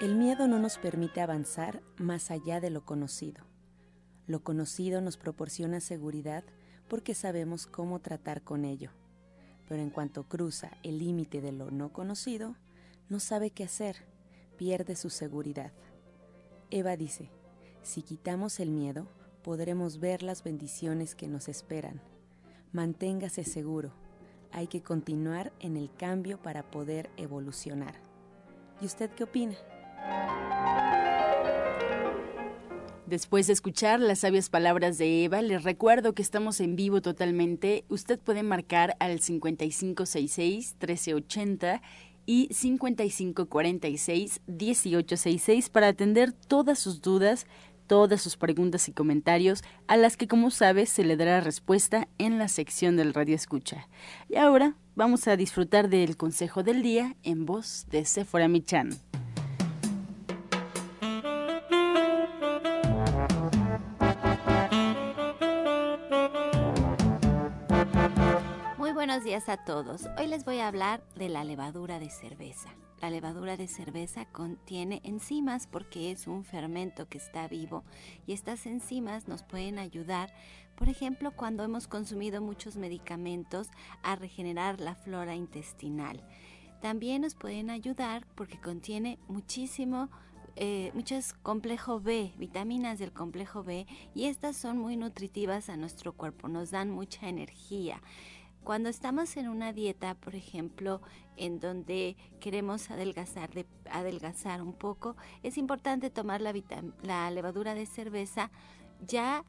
El miedo no nos permite avanzar más allá de lo conocido. Lo conocido nos proporciona seguridad porque sabemos cómo tratar con ello. Pero en cuanto cruza el límite de lo no conocido, no sabe qué hacer, pierde su seguridad. Eva dice, si quitamos el miedo, podremos ver las bendiciones que nos esperan. Manténgase seguro, hay que continuar en el cambio para poder evolucionar. ¿Y usted qué opina? Después de escuchar las sabias palabras de Eva, les recuerdo que estamos en vivo totalmente. Usted puede marcar al 5566 1380 y 5546-1866 para atender todas sus dudas, todas sus preguntas y comentarios, a las que como sabes se le dará respuesta en la sección del Radio Escucha. Y ahora vamos a disfrutar del consejo del día en voz de Sephora Michan. Días a todos. Hoy les voy a hablar de la levadura de cerveza. La levadura de cerveza contiene enzimas porque es un fermento que está vivo y estas enzimas nos pueden ayudar, por ejemplo, cuando hemos consumido muchos medicamentos a regenerar la flora intestinal. También nos pueden ayudar porque contiene muchísimo eh, muchos complejo B, vitaminas del complejo B, y estas son muy nutritivas a nuestro cuerpo, nos dan mucha energía. Cuando estamos en una dieta, por ejemplo, en donde queremos adelgazar, adelgazar un poco, es importante tomar la, la levadura de cerveza ya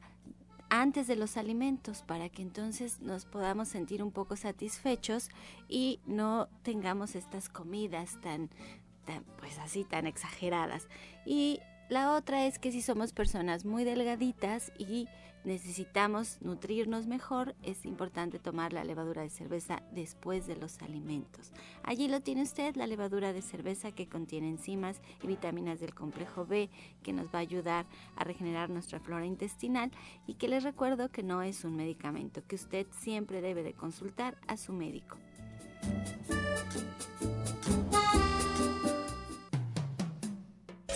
antes de los alimentos para que entonces nos podamos sentir un poco satisfechos y no tengamos estas comidas tan, tan pues así tan exageradas. Y la otra es que si somos personas muy delgaditas y necesitamos nutrirnos mejor, es importante tomar la levadura de cerveza después de los alimentos. Allí lo tiene usted, la levadura de cerveza que contiene enzimas y vitaminas del complejo B que nos va a ayudar a regenerar nuestra flora intestinal y que les recuerdo que no es un medicamento, que usted siempre debe de consultar a su médico.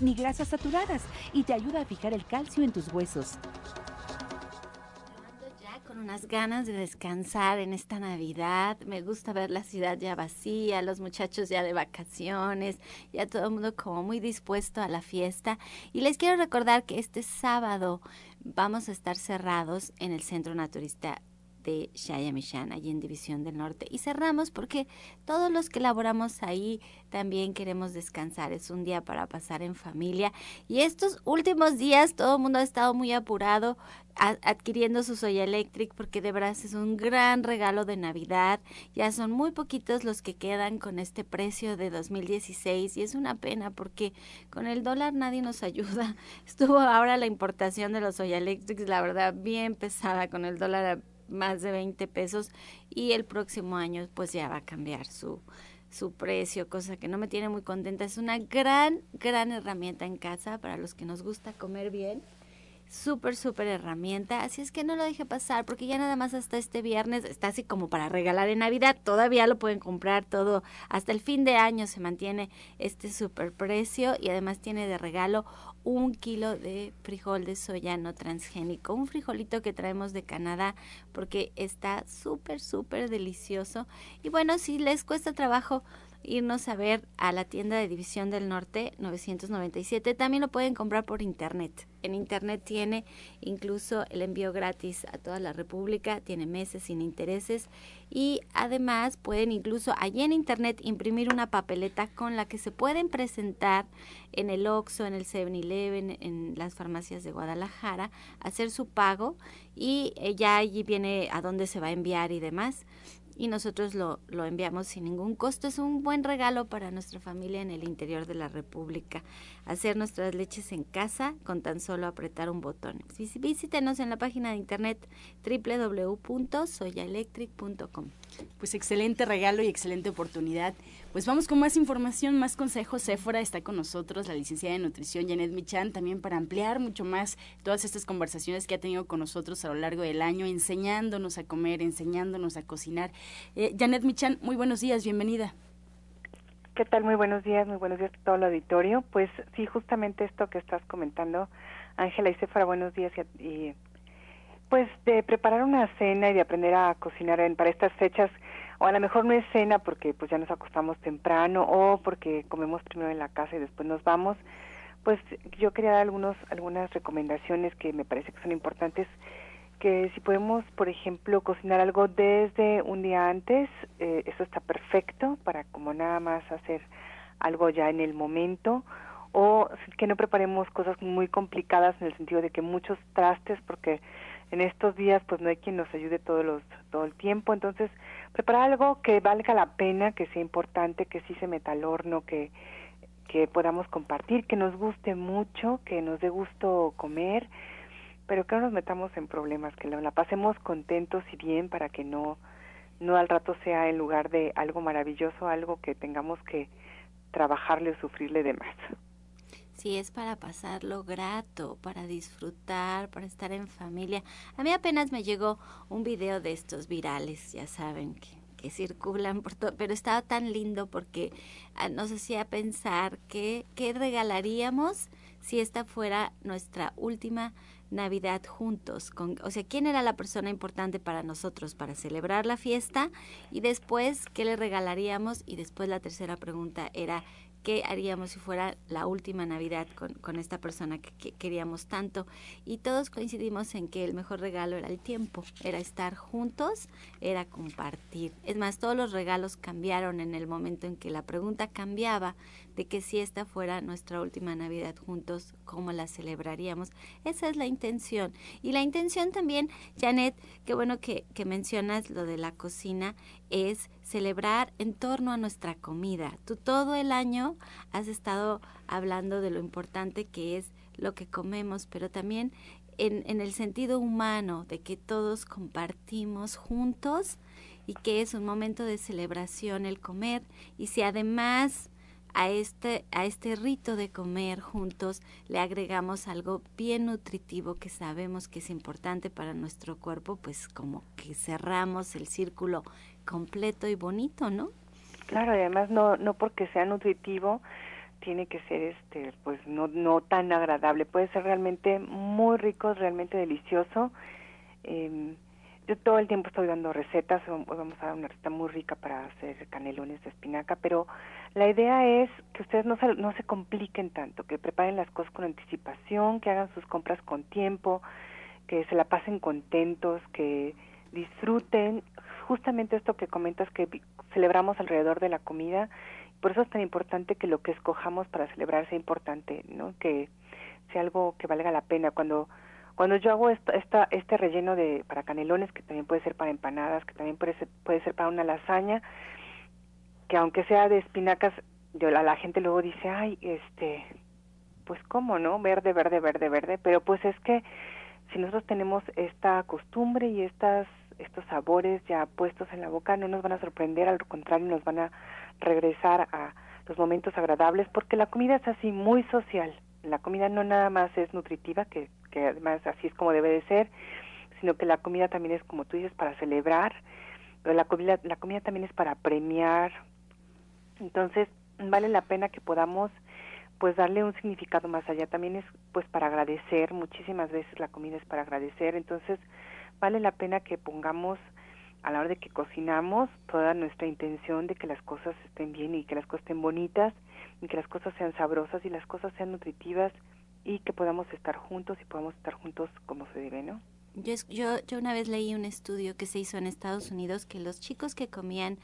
ni grasas saturadas y te ayuda a fijar el calcio en tus huesos con unas ganas de descansar en esta Navidad. Me gusta ver la ciudad ya vacía, los muchachos ya de vacaciones, ya todo el mundo como muy dispuesto a la fiesta. Y les quiero recordar que este sábado vamos a estar cerrados en el Centro Naturista de Shayamishan, allí en División del Norte. Y cerramos porque todos los que laboramos ahí también queremos descansar. Es un día para pasar en familia. Y estos últimos días todo el mundo ha estado muy apurado adquiriendo su Soya Electric porque de verdad es un gran regalo de Navidad. Ya son muy poquitos los que quedan con este precio de 2016 y es una pena porque con el dólar nadie nos ayuda. Estuvo ahora la importación de los Soya Electrics, la verdad, bien pesada con el dólar más de 20 pesos y el próximo año pues ya va a cambiar su, su precio, cosa que no me tiene muy contenta. Es una gran, gran herramienta en casa para los que nos gusta comer bien súper, súper herramienta. Así es que no lo deje pasar, porque ya nada más hasta este viernes está así como para regalar en Navidad. Todavía lo pueden comprar todo. Hasta el fin de año se mantiene este súper precio y además tiene de regalo un kilo de frijol de soya no transgénico. Un frijolito que traemos de Canadá porque está súper, súper delicioso. Y bueno, si les cuesta trabajo irnos a ver a la tienda de División del Norte 997. También lo pueden comprar por internet. En internet tiene incluso el envío gratis a toda la República, tiene meses sin intereses y además pueden incluso allí en internet imprimir una papeleta con la que se pueden presentar en el Oxxo, en el 7-Eleven, en las farmacias de Guadalajara, hacer su pago y eh, ya allí viene a dónde se va a enviar y demás y nosotros lo, lo enviamos sin ningún costo. Es un buen regalo para nuestra familia en el interior de la República. Hacer nuestras leches en casa con tan solo apretar un botón. Visítenos en la página de internet www.soyaelectric.com. Pues excelente regalo y excelente oportunidad. Pues vamos con más información, más consejos. Sephora está con nosotros, la licenciada de nutrición Janet Michan, también para ampliar mucho más todas estas conversaciones que ha tenido con nosotros a lo largo del año, enseñándonos a comer, enseñándonos a cocinar. Eh, Janet Michan, muy buenos días, bienvenida. ¿Qué tal? Muy buenos días, muy buenos días a todo el auditorio. Pues sí, justamente esto que estás comentando, Ángela y Sephora, buenos días y pues de preparar una cena y de aprender a cocinar para estas fechas, o a lo mejor no es cena porque pues ya nos acostamos temprano o porque comemos primero en la casa y después nos vamos, pues yo quería dar algunos, algunas recomendaciones que me parece que son importantes, que si podemos, por ejemplo, cocinar algo desde un día antes, eh, eso está perfecto para como nada más hacer algo ya en el momento, o que no preparemos cosas muy complicadas en el sentido de que muchos trastes, porque en estos días pues no hay quien nos ayude todos los, todo el tiempo, entonces preparar algo que valga la pena, que sea importante, que sí se meta al horno, que, que podamos compartir, que nos guste mucho, que nos dé gusto comer, pero que no nos metamos en problemas, que la, pasemos contentos y bien para que no, no al rato sea en lugar de algo maravilloso, algo que tengamos que trabajarle o sufrirle de más si es para pasarlo grato, para disfrutar, para estar en familia. A mí apenas me llegó un video de estos virales, ya saben, que, que circulan por todo, pero estaba tan lindo porque ah, nos hacía pensar que, qué regalaríamos si esta fuera nuestra última Navidad juntos. Con, o sea, ¿quién era la persona importante para nosotros para celebrar la fiesta? Y después, ¿qué le regalaríamos? Y después la tercera pregunta era, qué haríamos si fuera la última Navidad con, con esta persona que, queríamos tanto. Y todos coincidimos en que el mejor regalo era el tiempo, era estar juntos, era compartir. Es más, todos los regalos cambiaron en el momento en que la pregunta cambiaba de que si esta fuera nuestra última Navidad juntos, ¿cómo la celebraríamos? Esa es la intención. Y la intención también, Janet, qué bueno que, que mencionas lo de la cocina, es celebrar en torno a nuestra comida. Tú todo el año has estado hablando de lo importante que es lo que comemos, pero también en, en el sentido humano, de que todos compartimos juntos y que es un momento de celebración el comer. Y si además a este, a este rito de comer juntos le agregamos algo bien nutritivo que sabemos que es importante para nuestro cuerpo, pues como que cerramos el círculo completo y bonito, ¿no? Claro, y además no, no porque sea nutritivo tiene que ser este pues no no tan agradable puede ser realmente muy rico realmente delicioso eh, yo todo el tiempo estoy dando recetas, vamos a dar una receta muy rica para hacer canelones de espinaca, pero la idea es que ustedes no se, no se compliquen tanto, que preparen las cosas con anticipación, que hagan sus compras con tiempo, que se la pasen contentos, que disfruten justamente esto que comentas que celebramos alrededor de la comida, por eso es tan importante que lo que escojamos para celebrar sea importante, ¿no? Que sea algo que valga la pena cuando cuando yo hago esta, esta, este relleno de para canelones, que también puede ser para empanadas, que también puede ser, puede ser para una lasaña, que aunque sea de espinacas, yo, la, la gente luego dice, ay, este, pues cómo, ¿no? Verde, verde, verde, verde, pero pues es que si nosotros tenemos esta costumbre y estas estos sabores ya puestos en la boca no nos van a sorprender, al contrario nos van a regresar a los momentos agradables porque la comida es así muy social. La comida no nada más es nutritiva, que, que además así es como debe de ser, sino que la comida también es como tú dices para celebrar, pero la comida la comida también es para premiar. Entonces, vale la pena que podamos pues darle un significado más allá. También es pues para agradecer, muchísimas veces la comida es para agradecer, entonces vale la pena que pongamos a la hora de que cocinamos toda nuestra intención de que las cosas estén bien y que las cosas estén bonitas y que las cosas sean sabrosas y las cosas sean nutritivas y que podamos estar juntos y podamos estar juntos como se debe, ¿no? Yo, yo, yo una vez leí un estudio que se hizo en Estados Unidos que los chicos que comían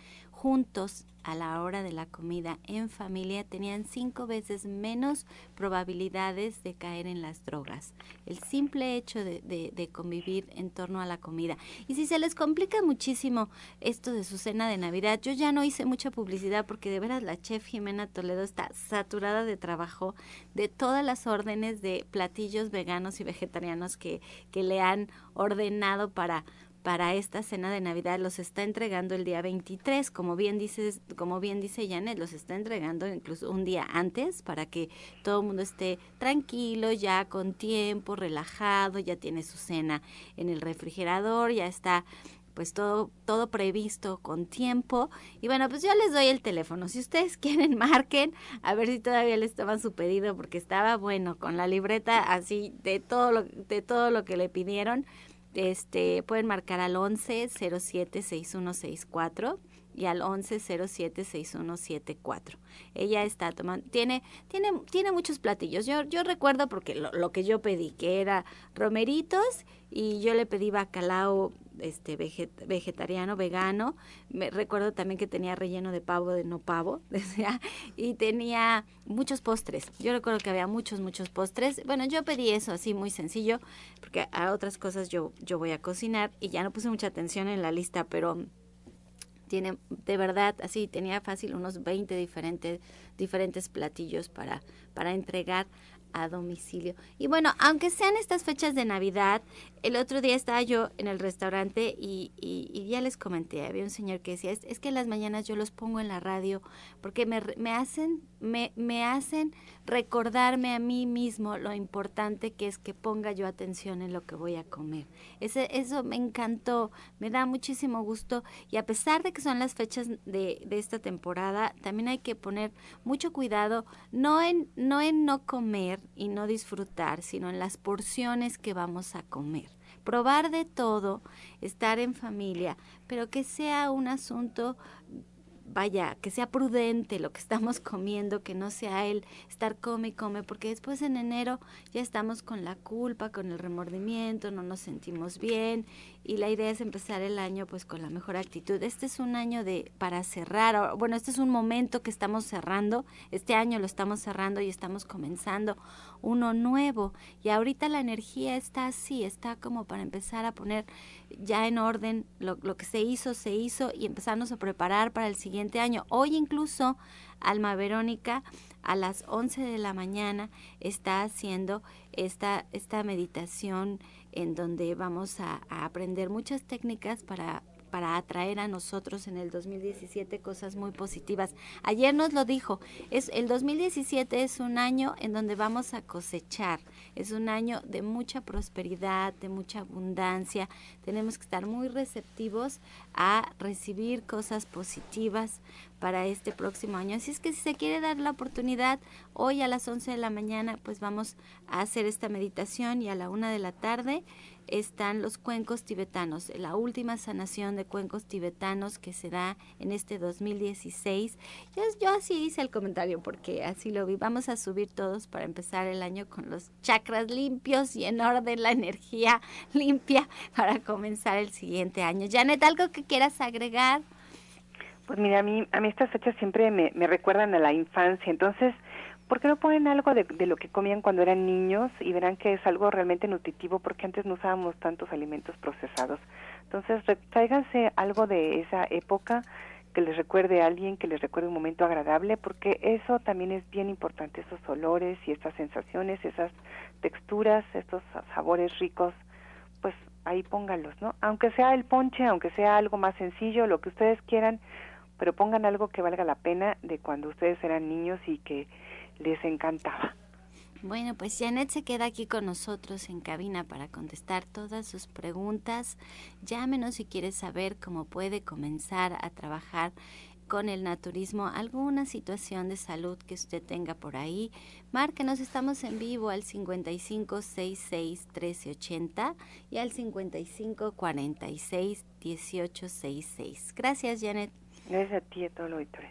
juntos a la hora de la comida en familia tenían cinco veces menos probabilidades de caer en las drogas. El simple hecho de, de, convivir en torno a la comida. Y si se les complica muchísimo esto de su cena de Navidad, yo ya no hice mucha publicidad porque de veras la chef Jimena Toledo está saturada de trabajo de todas las órdenes de platillos veganos y vegetarianos que, que le han ordenado para para esta cena de Navidad los está entregando el día 23, como bien dices, como bien dice Janet, los está entregando incluso un día antes para que todo el mundo esté tranquilo, ya con tiempo, relajado, ya tiene su cena en el refrigerador, ya está pues todo, todo previsto con tiempo. Y bueno, pues yo les doy el teléfono. Si ustedes quieren, marquen, a ver si todavía les toman su pedido, porque estaba bueno, con la libreta así de todo lo, de todo lo que le pidieron este, pueden marcar al 11 07 6164 y al 11 07 6174. Ella está tomando, tiene, tiene, tiene muchos platillos. Yo, yo recuerdo porque lo, lo que yo pedí, que era romeritos y yo le pedí bacalao este vegetariano, vegano. Me recuerdo también que tenía relleno de pavo, de no pavo, y tenía muchos postres. Yo recuerdo que había muchos, muchos postres. Bueno, yo pedí eso así muy sencillo, porque a otras cosas yo, yo voy a cocinar y ya no puse mucha atención en la lista, pero tiene de verdad así tenía fácil unos 20 diferentes diferentes platillos para para entregar a domicilio. Y bueno, aunque sean estas fechas de Navidad, el otro día estaba yo en el restaurante y, y, ya les comenté, había un señor que decía, es, es, que las mañanas yo los pongo en la radio porque me, me, hacen, me, hacen recordarme a mí mismo lo importante que es que ponga yo atención en lo que voy a comer. Ese, eso me encantó, me da muchísimo gusto y a pesar de que son las fechas de, de esta temporada, también hay que poner mucho cuidado, no en no, en no comer, y no disfrutar, sino en las porciones que vamos a comer. Probar de todo, estar en familia, pero que sea un asunto vaya, que sea prudente lo que estamos comiendo, que no sea el estar come y come, porque después en enero ya estamos con la culpa, con el remordimiento, no nos sentimos bien y la idea es empezar el año pues con la mejor actitud. Este es un año de para cerrar, bueno, este es un momento que estamos cerrando, este año lo estamos cerrando y estamos comenzando uno nuevo y ahorita la energía está así, está como para empezar a poner ya en orden lo, lo que se hizo, se hizo y empezarnos a preparar para el siguiente año. Hoy incluso Alma Verónica a las 11 de la mañana está haciendo esta, esta meditación en donde vamos a, aprender muchas técnicas para para atraer a nosotros en el 2017 cosas muy positivas. Ayer nos lo dijo, es el 2017 es un año en donde vamos a cosechar, es un año de mucha prosperidad, de mucha abundancia. Tenemos que estar muy receptivos a recibir cosas positivas para este próximo año. Así es que si se quiere dar la oportunidad, hoy a las 11 de la mañana, pues vamos a hacer esta meditación y a la una de la tarde están los cuencos tibetanos, la última sanación de cuencos tibetanos que se da en este 2016. Yo, yo así hice el comentario porque así lo vi. Vamos a subir todos para empezar el año con los chakras limpios y en orden la energía limpia para comenzar el siguiente año. Janet, ¿algo que quieras agregar? Pues mira, a mí, a mí estas fechas siempre me, me recuerdan a la infancia, entonces ¿por qué no ponen algo de, lo que comían cuando eran niños y verán que es algo realmente nutritivo porque antes no usábamos tantos alimentos procesados? Entonces, tráiganse algo de esa época que les recuerde a alguien, que les recuerde un momento agradable, porque eso también es bien importante, esos olores y estas sensaciones, esas texturas, estos sabores ricos, pues ahí pónganlos, ¿no? Aunque sea el ponche, aunque sea algo más sencillo, lo que ustedes quieran, pero pongan algo que valga la pena de cuando ustedes eran niños y que les encantaba. Bueno, pues Janet se queda aquí con nosotros en cabina para contestar todas sus preguntas. Llámenos si quiere saber cómo puede comenzar a trabajar con el naturismo, alguna situación de salud que usted tenga por ahí. Márquenos, estamos en vivo al 5566 1380 y al 5546 1866. Gracias, Janet. Gracias a ti y a todo el auditorio.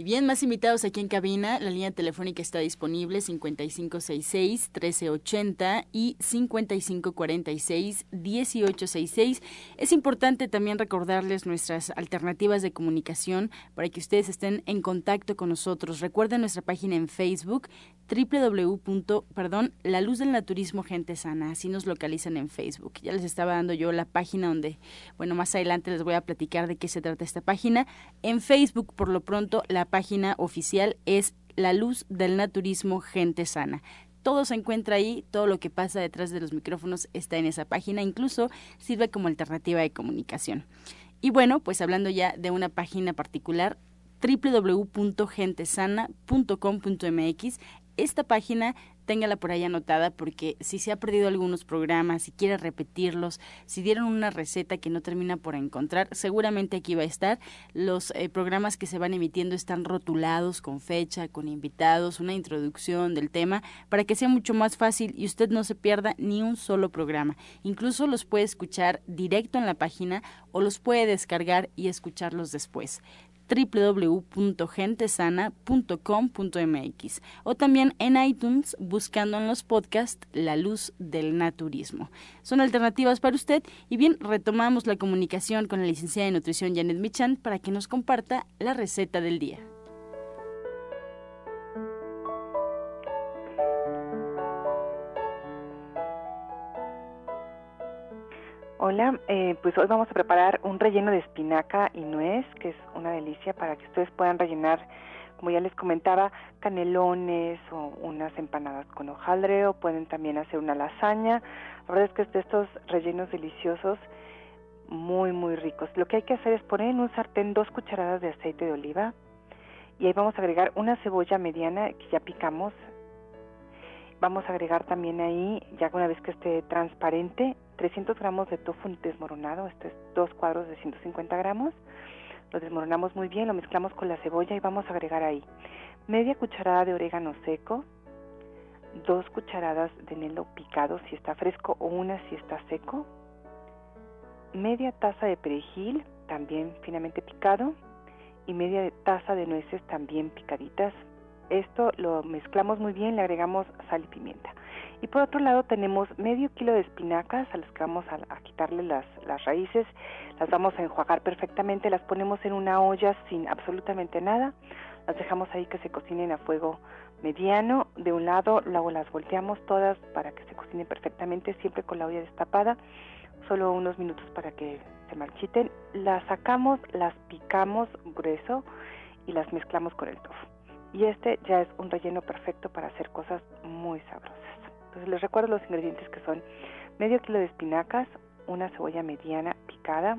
Y bien, más invitados aquí en cabina. La línea telefónica está disponible 5566-1380 y 5546-1866. Es importante también recordarles nuestras alternativas de comunicación para que ustedes estén en contacto con nosotros. Recuerden nuestra página en Facebook www. perdón, La Luz del Naturismo Gente Sana, así nos localizan en Facebook. Ya les estaba dando yo la página donde, bueno, más adelante les voy a platicar de qué se trata esta página. En Facebook, por lo pronto, la página oficial es La Luz del Naturismo Gente Sana todo se encuentra ahí, todo lo que pasa detrás de los micrófonos está en esa página, incluso sirve como alternativa de comunicación. Y bueno, pues hablando ya de una página particular, www.gentesana.com.mx esta página téngala por ahí anotada porque si se ha perdido algunos programas, si quiere repetirlos, si dieron una receta que no termina por encontrar, seguramente aquí va a estar. Los eh, programas que se van emitiendo están rotulados con fecha, con invitados, una introducción del tema para que sea mucho más fácil y usted no se pierda ni un solo programa. Incluso los puede escuchar directo en la página o los puede descargar y escucharlos después www.gentesana.com.mx o también en iTunes buscando en los podcasts La Luz del Naturismo. Son alternativas para usted y bien, retomamos la comunicación con la licenciada de nutrición Janet Michan para que nos comparta la receta del día. Hola, eh, pues hoy vamos a preparar un relleno de espinaca y nuez, que es una delicia para que ustedes puedan rellenar, como ya les comentaba, canelones o unas empanadas con hojaldre o pueden también hacer una lasaña. La verdad es que es de estos rellenos deliciosos muy, muy ricos. Lo que hay que hacer es poner en un sartén dos cucharadas de aceite de oliva y ahí vamos a agregar una cebolla mediana que ya picamos. Vamos a agregar también ahí, ya una vez que esté transparente, 300 gramos de tofu desmoronado, esto es dos cuadros de 150 gramos. Lo desmoronamos muy bien, lo mezclamos con la cebolla y vamos a agregar ahí media cucharada de orégano seco, dos cucharadas de eneldo picado si está fresco o una si está seco, media taza de perejil también finamente picado y media taza de nueces también picaditas. Esto lo mezclamos muy bien, le agregamos sal y pimienta. Y por otro lado tenemos medio kilo de espinacas a las que vamos a, quitarle las, las raíces, las vamos a enjuagar perfectamente, las ponemos en una olla sin absolutamente nada, las dejamos ahí que se cocinen a fuego mediano, de un lado, luego las volteamos todas para que se cocinen perfectamente, siempre con la olla destapada, solo unos minutos para que se marchiten, las sacamos, las picamos grueso y las mezclamos con el tofu. Y este ya es un relleno perfecto para hacer cosas muy sabrosas. Entonces les recuerdo los ingredientes que son medio kilo de espinacas, una cebolla mediana picada,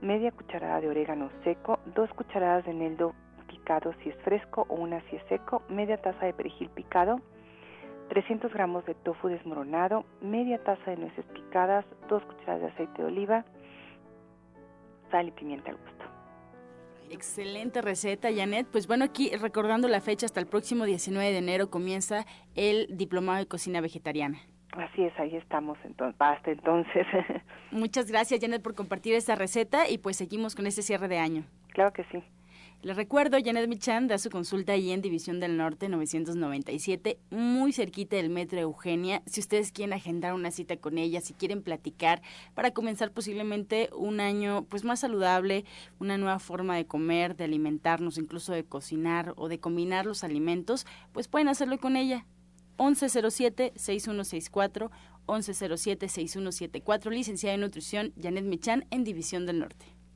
media cucharada de orégano seco, dos cucharadas de eneldo picado si es fresco o una si es seco, media taza de perejil picado, 300 gramos de tofu desmoronado, media taza de nueces picadas, dos cucharadas de aceite de oliva, sal y pimienta al gusto. Excelente receta, Janet. Pues bueno, aquí recordando la fecha, hasta el próximo 19 de enero comienza el Diplomado de Cocina Vegetariana. Así es, ahí estamos, entonces, hasta entonces. Muchas gracias, Janet, por compartir esta receta y pues seguimos con este cierre de año. Claro que sí. Les recuerdo, Janet Michan da su consulta ahí en División del Norte 997, muy cerquita del Metro Eugenia. Si ustedes quieren agendar una cita con ella, si quieren platicar para comenzar posiblemente un año pues más saludable, una nueva forma de comer, de alimentarnos, incluso de cocinar o de combinar los alimentos, pues pueden hacerlo con ella. 1107-6164, 1107-6174, licenciada en nutrición Janet Michan en División del Norte.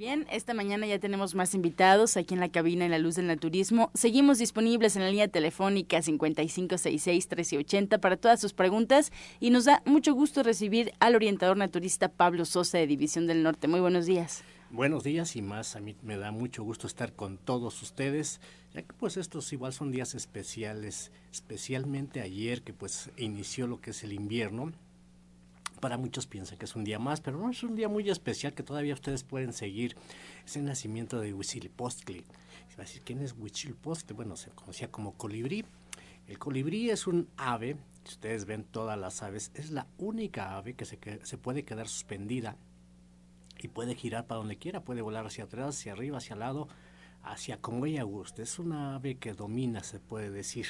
Bien, esta mañana ya tenemos más invitados aquí en la cabina en la luz del naturismo. Seguimos disponibles en la línea telefónica 5566-1380 para todas sus preguntas y nos da mucho gusto recibir al orientador naturista Pablo Sosa de División del Norte. Muy buenos días. Buenos días y más, a mí me da mucho gusto estar con todos ustedes, ya que pues estos igual son días especiales, especialmente ayer que pues inició lo que es el invierno, para muchos piensan que es un día más, pero no es un día muy especial que todavía ustedes pueden seguir. Es el nacimiento de Huitzilopochtli. Se va a decir, ¿quién es Huitzilopochtli? Bueno, se conocía como colibrí. El colibrí es un ave, si ustedes ven todas las aves, es la única ave que se, puede quedar suspendida y puede girar para donde quiera, puede volar hacia atrás, hacia arriba, hacia el lado, hacia como ella guste. Es una ave que domina, se puede decir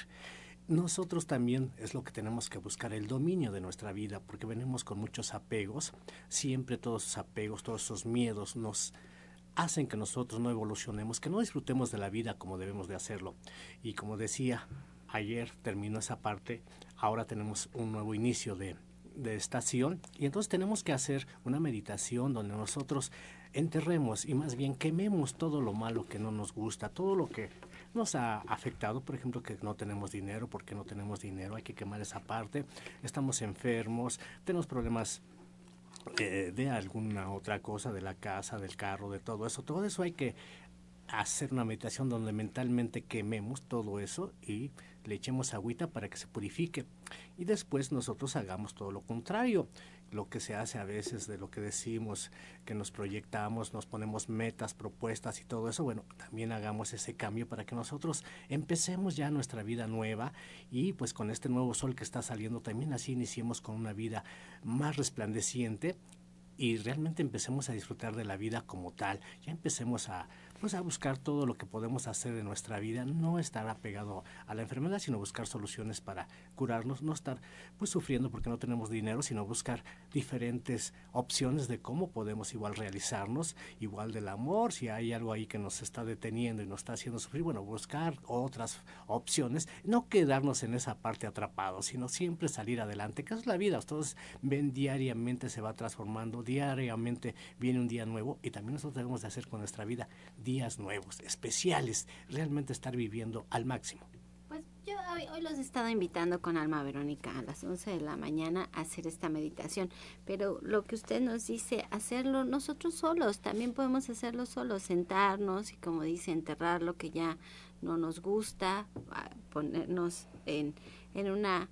nosotros también es lo que tenemos que buscar, el dominio de nuestra vida, porque venimos con muchos apegos, siempre todos esos apegos, todos esos miedos nos hacen que nosotros no evolucionemos, que no disfrutemos de la vida como debemos de hacerlo. Y como decía, ayer terminó esa parte, ahora tenemos un nuevo inicio de, de estación y entonces tenemos que hacer una meditación donde nosotros enterremos y más bien quememos todo lo malo que no nos gusta, todo lo que nos ha afectado, por ejemplo, que no tenemos dinero, porque no tenemos dinero, hay que quemar esa parte, estamos enfermos, tenemos problemas eh, de alguna otra cosa, de la casa, del carro, de todo eso, todo eso hay que hacer una meditación donde mentalmente quememos todo eso y le echemos agüita para que se purifique. Y después nosotros hagamos todo lo contrario lo que se hace a veces de lo que decimos, que nos proyectamos, nos ponemos metas, propuestas y todo eso, bueno, también hagamos ese cambio para que nosotros empecemos ya nuestra vida nueva y pues con este nuevo sol que está saliendo también así iniciemos con una vida más resplandeciente y realmente empecemos a disfrutar de la vida como tal, ya empecemos a pues a buscar todo lo que podemos hacer en nuestra vida, no estar apegado a la enfermedad, sino buscar soluciones para curarnos, no estar pues sufriendo porque no tenemos dinero, sino buscar diferentes opciones de cómo podemos igual realizarnos, igual del amor, si hay algo ahí que nos está deteniendo y nos está haciendo sufrir, bueno, buscar otras opciones, no quedarnos en esa parte atrapados, sino siempre salir adelante, que es la vida, ustedes ven diariamente se va transformando, diariamente viene un día nuevo y también nosotros debemos de hacer con nuestra vida días nuevos, especiales, realmente estar viviendo al máximo. Pues yo hoy, los he estado invitando con Alma Verónica a las 11 de la mañana a hacer esta meditación, pero lo que usted nos dice, hacerlo nosotros solos, también podemos hacerlo solos, sentarnos y como dice, enterrar lo que ya no nos gusta, ponernos en, en una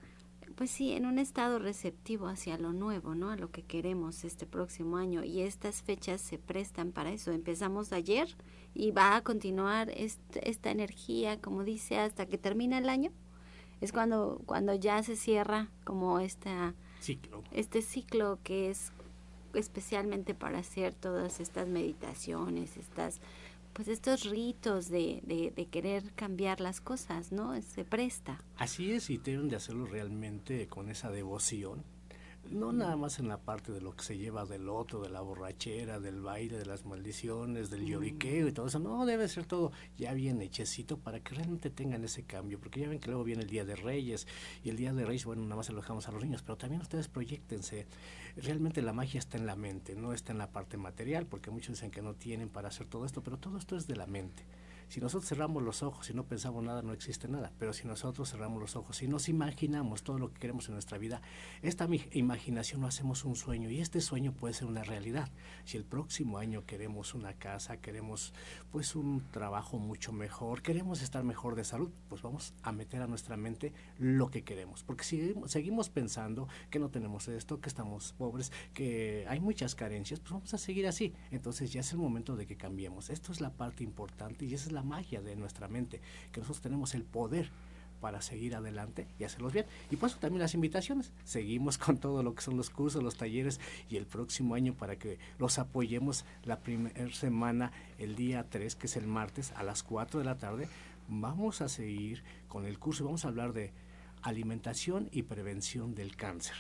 pues sí, en un estado receptivo hacia lo nuevo, ¿no? A lo que queremos este próximo año. Y estas fechas se prestan para eso. Empezamos ayer y va a continuar esta energía, como dice, hasta que termina el año. Es cuando, cuando ya se cierra como esta, ciclo. este ciclo que es especialmente para hacer todas estas meditaciones, estas pues estos ritos de, de, de, querer cambiar las cosas, ¿no? Se presta. Así es, y deben de hacerlo realmente con esa devoción no nada más en la parte de lo que se lleva del otro, de la borrachera, del baile, de las maldiciones, del lloriqueo y todo eso. No, debe ser todo ya bien hechecito para que realmente tengan ese cambio. Porque ya ven que luego viene el Día de Reyes y el Día de Reyes, bueno, nada más se lo dejamos a los niños, pero también ustedes proyectense. Realmente la magia está en la mente, no está en la parte material, porque muchos dicen que no tienen para hacer todo esto, pero todo esto es de la mente. Si nosotros cerramos los ojos y no pensamos nada, no existe nada. Pero si nosotros cerramos los ojos y nos imaginamos todo lo que queremos en nuestra vida, esta imaginación lo hacemos un sueño y este sueño puede ser una realidad. Si el próximo año queremos una casa, queremos pues un trabajo mucho mejor, queremos estar mejor de salud, pues vamos a meter a nuestra mente lo que queremos. Porque si seguimos pensando que no tenemos esto, que estamos pobres, que hay muchas carencias, pues vamos a seguir así. Entonces ya es el momento de que cambiemos. Esto es la parte importante y esa es la magia de nuestra mente, que nosotros tenemos el poder para seguir adelante y hacerlos bien. Y por eso también las invitaciones. Seguimos con todo lo que son los cursos, los talleres y el próximo año para que los apoyemos la primera semana, el día 3, que es el martes, a las 4 de la tarde, vamos a seguir con el curso y vamos a hablar de alimentación y prevención del cáncer.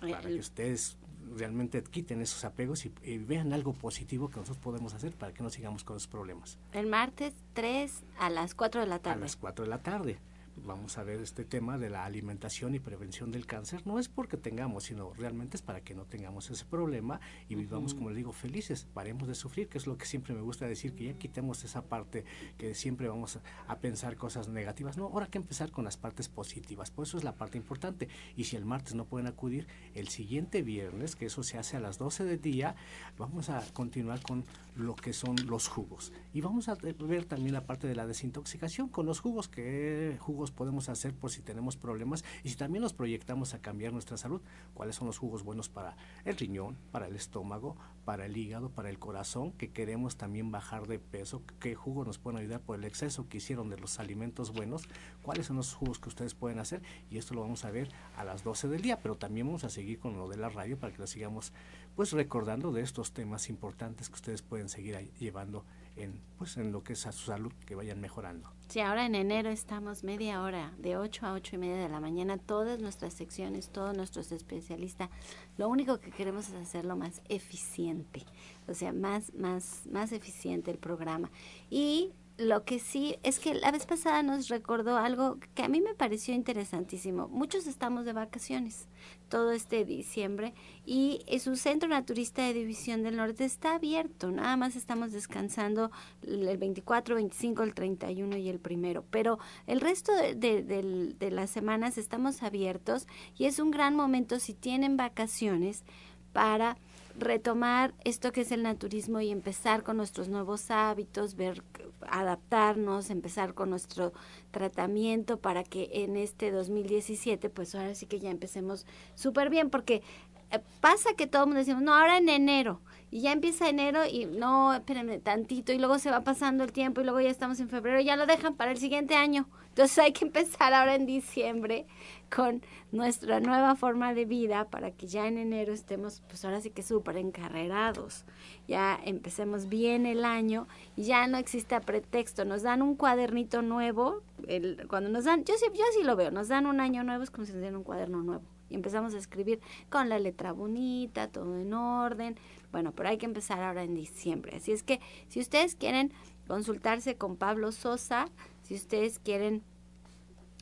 Para que ustedes realmente quiten esos apegos y, vean algo positivo que nosotros podemos hacer para que no sigamos con esos problemas. El martes 3 a las 4 de la tarde. A las 4 de la tarde vamos a ver este tema de la alimentación y prevención del cáncer. No es porque tengamos, sino realmente es para que no tengamos ese problema y vivamos, como le digo, felices. Paremos de sufrir, que es lo que siempre me gusta decir, que ya quitemos esa parte que siempre vamos a, pensar cosas negativas. No, ahora hay que empezar con las partes positivas. Por eso es la parte importante. Y si el martes no pueden acudir, el siguiente viernes, que eso se hace a las 12 del día, vamos a continuar con lo que son los jugos. Y vamos a ver también la parte de la desintoxicación con los jugos, que jugos podemos hacer por si tenemos problemas y si también nos proyectamos a cambiar nuestra salud, cuáles son los jugos buenos para el riñón, para el estómago, para el hígado, para el corazón, que queremos también bajar de peso, qué jugos nos pueden ayudar por el exceso que hicieron de los alimentos buenos, cuáles son los jugos que ustedes pueden hacer y esto lo vamos a ver a las 12 del día, pero también vamos a seguir con lo de la radio para que lo sigamos pues recordando de estos temas importantes que ustedes pueden seguir llevando en, pues, en lo que es a su salud, que vayan mejorando. Sí, ahora en enero estamos media hora, de 8 a 8 y media de la mañana, todas nuestras secciones, todos nuestros especialistas. Lo único que queremos es hacerlo más eficiente, o sea, más, más, más eficiente el programa. Y lo que sí es que la vez pasada nos recordó algo que a mí me pareció interesantísimo. Muchos estamos de vacaciones todo este diciembre y su centro naturista de División del Norte está abierto. Nada más estamos descansando el 24, 25, el 31 y el primero. Pero el resto de las semanas estamos abiertos y es un gran momento si tienen vacaciones para retomar esto que es el naturismo y empezar con nuestros nuevos hábitos, ver adaptarnos, empezar con nuestro tratamiento para que en este 2017 pues ahora sí que ya empecemos súper bien porque eh, pasa que todo el mundo decimos, no, ahora en enero, y ya empieza enero y no, espérenme tantito, y luego se va pasando el tiempo y luego ya estamos en febrero, ya lo dejan para el siguiente año. Entonces hay que empezar ahora en diciembre con nuestra nueva forma de vida para que ya en enero estemos, pues ahora sí que súper encarrerados. Ya empecemos bien el año y ya no exista pretexto. Nos dan un cuadernito nuevo, el, cuando nos dan, yo sí, yo sí lo veo, nos dan un año nuevo, es como si nos dieran un cuaderno nuevo y empezamos a escribir con la letra bonita, todo en orden. Bueno, pero hay que empezar ahora en diciembre. Así es que si ustedes quieren consultarse con Pablo Sosa, si ustedes quieren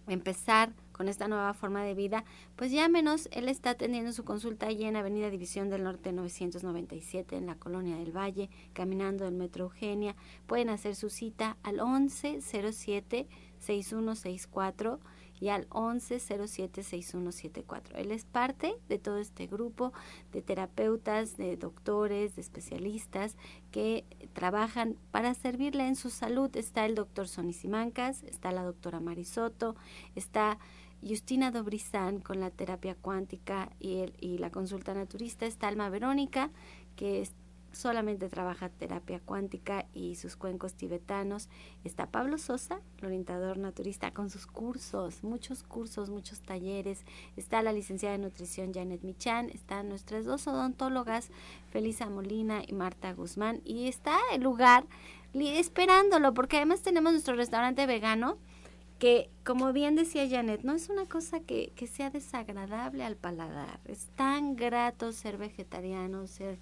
empezar con esta nueva forma de vida, pues llámenos. Él está atendiendo su consulta allí en Avenida División del Norte 997 en la Colonia del Valle, caminando del Metro Eugenia. Pueden hacer su cita al 1107 6164 y al 11076174. Él es parte de todo este grupo de terapeutas, de doctores, de especialistas que trabajan para servirle en su salud. Está el doctor Sonny Simancas, está la doctora Marisoto, está Justina Dobrizán con la terapia cuántica y, el, y la consulta naturista, está Alma Verónica, que es solamente trabaja terapia cuántica y sus cuencos tibetanos. Está Pablo Sosa, el orientador naturista, con sus cursos, muchos cursos, muchos talleres. Está la licenciada de nutrición Janet Michan, están nuestras dos odontólogas, Felisa Molina y Marta Guzmán. Y está el lugar esperándolo, porque además tenemos nuestro restaurante vegano que, como bien decía Janet, no es una cosa que, que sea desagradable al paladar. Es tan grato ser vegetariano, ser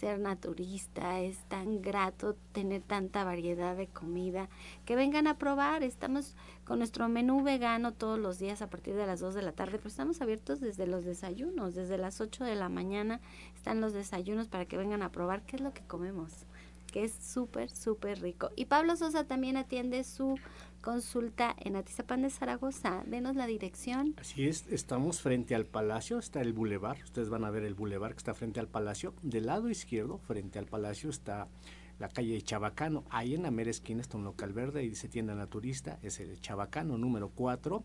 ser naturista, es tan grato tener tanta variedad de comida, que vengan a probar, estamos con nuestro menú vegano todos los días a partir de las 2 de la tarde, pero estamos abiertos desde los desayunos, desde las 8 de la mañana están los desayunos para que vengan a probar qué es lo que comemos que es súper, súper rico. Y Pablo Sosa también atiende su consulta en Atizapán de Zaragoza. Denos la dirección. Así es, estamos frente al palacio, está el bulevar. Ustedes van a ver el bulevar que está frente al palacio. Del lado izquierdo, frente al palacio, está la calle de Chabacano. Ahí en la mera esquina está un local verde y dice tienda naturista, es el Chabacano número 4.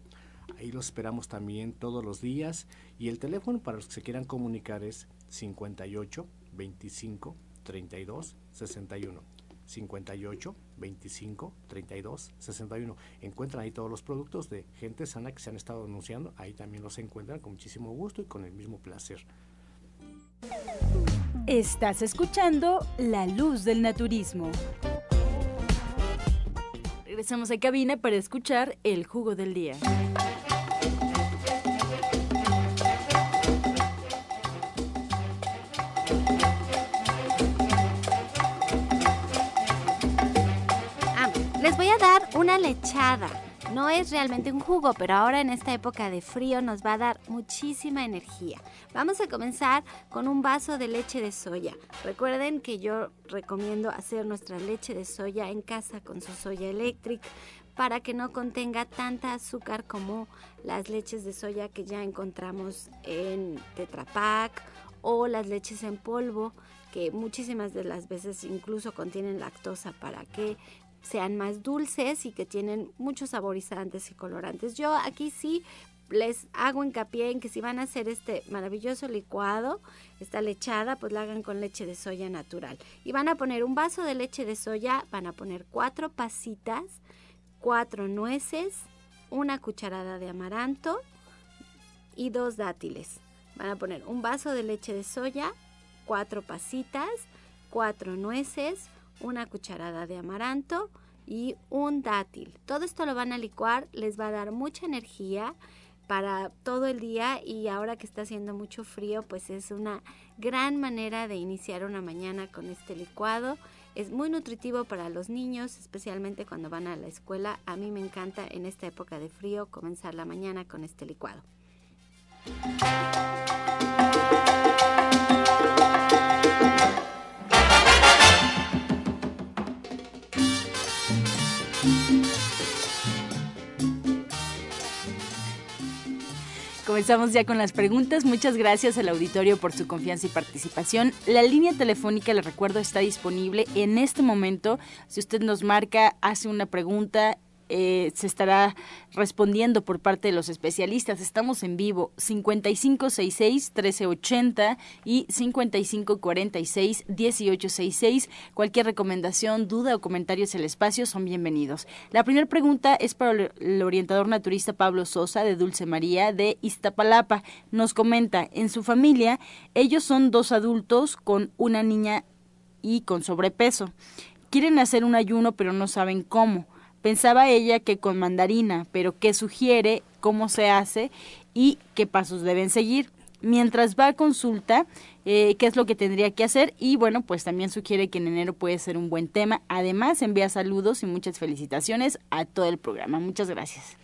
Ahí los esperamos también todos los días. Y el teléfono para los que se quieran comunicar es 58 25 32 61. 58 25 32 61. Encuentran ahí todos los productos de gente sana que se han estado anunciando. Ahí también los encuentran con muchísimo gusto y con el mismo placer. Estás escuchando La Luz del Naturismo. Regresamos a cabina para escuchar el jugo del día. Les voy a dar una lechada. No es realmente un jugo, pero ahora en esta época de frío nos va a dar muchísima energía. Vamos a comenzar con un vaso de leche de soya. Recuerden que yo recomiendo hacer nuestra leche de soya en casa con su soya eléctrica para que no contenga tanta azúcar como las leches de soya que ya encontramos en Tetra Pak o las leches en polvo que muchísimas de las veces incluso contienen lactosa para que sean más dulces y que tienen muchos saborizantes y colorantes. Yo aquí sí les hago hincapié en que si van a hacer este maravilloso licuado, esta lechada, pues la hagan con leche de soya natural. Y van a poner un vaso de leche de soya, van a poner cuatro pasitas, cuatro nueces, una cucharada de amaranto y dos dátiles. Van a poner un vaso de leche de soya, cuatro pasitas, cuatro nueces, una cucharada de amaranto y un dátil. Todo esto lo van a licuar, les va a dar mucha energía para todo el día y ahora que está haciendo mucho frío, pues es una gran manera de iniciar una mañana con este licuado. Es muy nutritivo para los niños, especialmente cuando van a la escuela. A mí me encanta en esta época de frío comenzar la mañana con este licuado. Comenzamos ya con las preguntas. Muchas gracias al auditorio por su confianza y participación. La línea telefónica, les recuerdo, está disponible en este momento. Si usted nos marca, hace una pregunta eh, se estará respondiendo por parte de los especialistas. Estamos en vivo 5566-1380 y 5546-1866. Cualquier recomendación, duda o comentarios en el espacio son bienvenidos. La primera pregunta es para el orientador naturista Pablo Sosa de Dulce María de Iztapalapa. Nos comenta, en su familia ellos son dos adultos con una niña y con sobrepeso. Quieren hacer un ayuno pero no saben cómo Pensaba ella que con mandarina, pero ¿qué sugiere? ¿Cómo se hace? ¿Y qué pasos deben seguir? Mientras va a consulta, eh, qué es lo que tendría que hacer y bueno, pues también sugiere que en enero puede ser un buen tema. Además, envía saludos y muchas felicitaciones a todo el programa. Muchas gracias.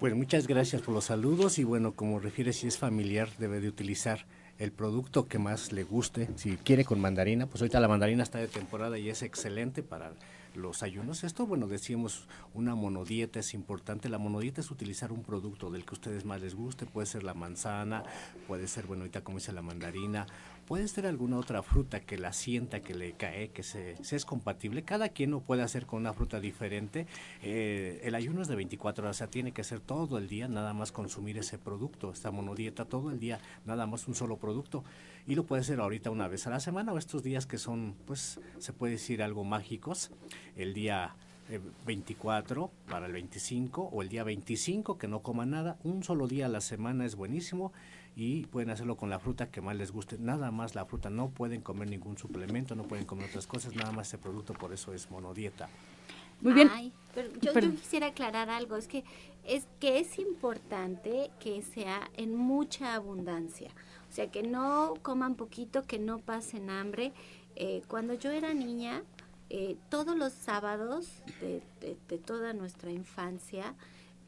Pues muchas gracias por los saludos y bueno, como refiere, si es familiar, debe de utilizar el producto que más le guste. Si quiere con mandarina, pues ahorita la mandarina está de temporada y es excelente para los ayunos. Esto, bueno, decíamos, una monodieta es importante. La monodieta es utilizar un producto del que ustedes más les guste. Puede ser la manzana, puede ser, bueno, ahorita como dice la mandarina, puede ser alguna otra fruta que la sienta, que le cae, que se, es compatible. Cada quien lo puede hacer con una fruta diferente. Eh, el ayuno es de 24 horas, o sea, tiene que ser todo el día, nada más consumir ese producto, esta monodieta todo el día, nada más un solo producto. Y lo puede hacer ahorita una vez a la semana o estos días que son, pues, se puede decir algo mágicos. El día 24 eh, para el 25 o el día 25 que no coma nada. Un solo día a la semana es buenísimo y pueden hacerlo con la fruta que más les guste. Nada más la fruta, no pueden comer ningún suplemento, no pueden comer otras cosas, nada más ese producto, por eso es monodieta. Muy bien. pero yo, yo, quisiera aclarar algo, es que es que es importante que sea en mucha abundancia, o sea, que no coman poquito, que no pasen hambre. Eh, cuando yo era niña, eh, todos los sábados de, de toda nuestra infancia,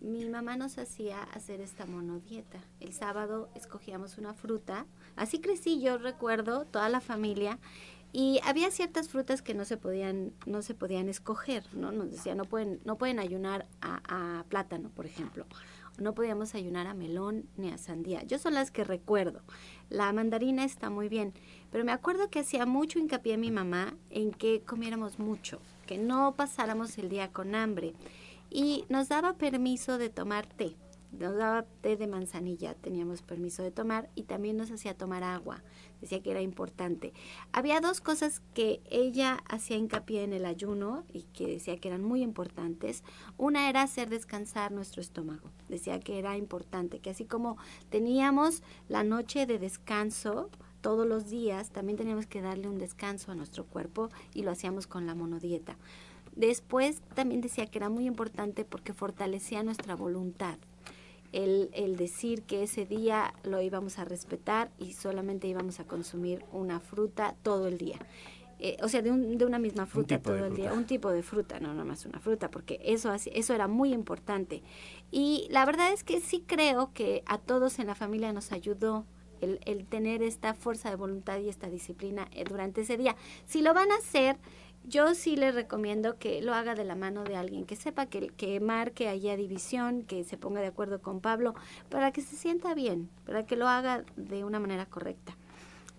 mi mamá nos hacía hacer esta monodieta. El sábado escogíamos una fruta. Así crecí, yo recuerdo, toda la familia. Y había ciertas frutas que no se podían, no se podían escoger, ¿no? Nos decía, no pueden, no pueden ayunar a, a plátano, por ejemplo. No podíamos ayunar a melón ni a sandía. Yo son las que recuerdo. La mandarina está muy bien, pero me acuerdo que hacía mucho hincapié mi mamá en que comiéramos mucho, que no pasáramos el día con hambre y nos daba permiso de tomar té. Nos daba té de manzanilla, teníamos permiso de tomar y también nos hacía tomar agua. Decía que era importante. Había dos cosas que ella hacía hincapié en el ayuno y que decía que eran muy importantes. Una era hacer descansar nuestro estómago. Decía que era importante, que así como teníamos la noche de descanso, todos los días, también teníamos que darle un descanso a nuestro cuerpo y lo hacíamos con la monodieta. Después también decía que era muy importante porque fortalecía nuestra voluntad. El, el, decir que ese día lo íbamos a respetar y solamente íbamos a consumir una fruta todo el día. Eh, o sea, de, de, una misma fruta todo el día, un tipo de fruta, no más una fruta, porque eso, eso era muy importante. Y la verdad es que sí creo que a todos en la familia nos ayudó el, el tener esta fuerza de voluntad y esta disciplina eh, durante ese día. Si lo van a hacer, yo sí les recomiendo que lo haga de la mano de alguien que sepa que, que marque allá división, que se ponga de acuerdo con Pablo, para que se sienta bien, para que lo haga de una manera correcta.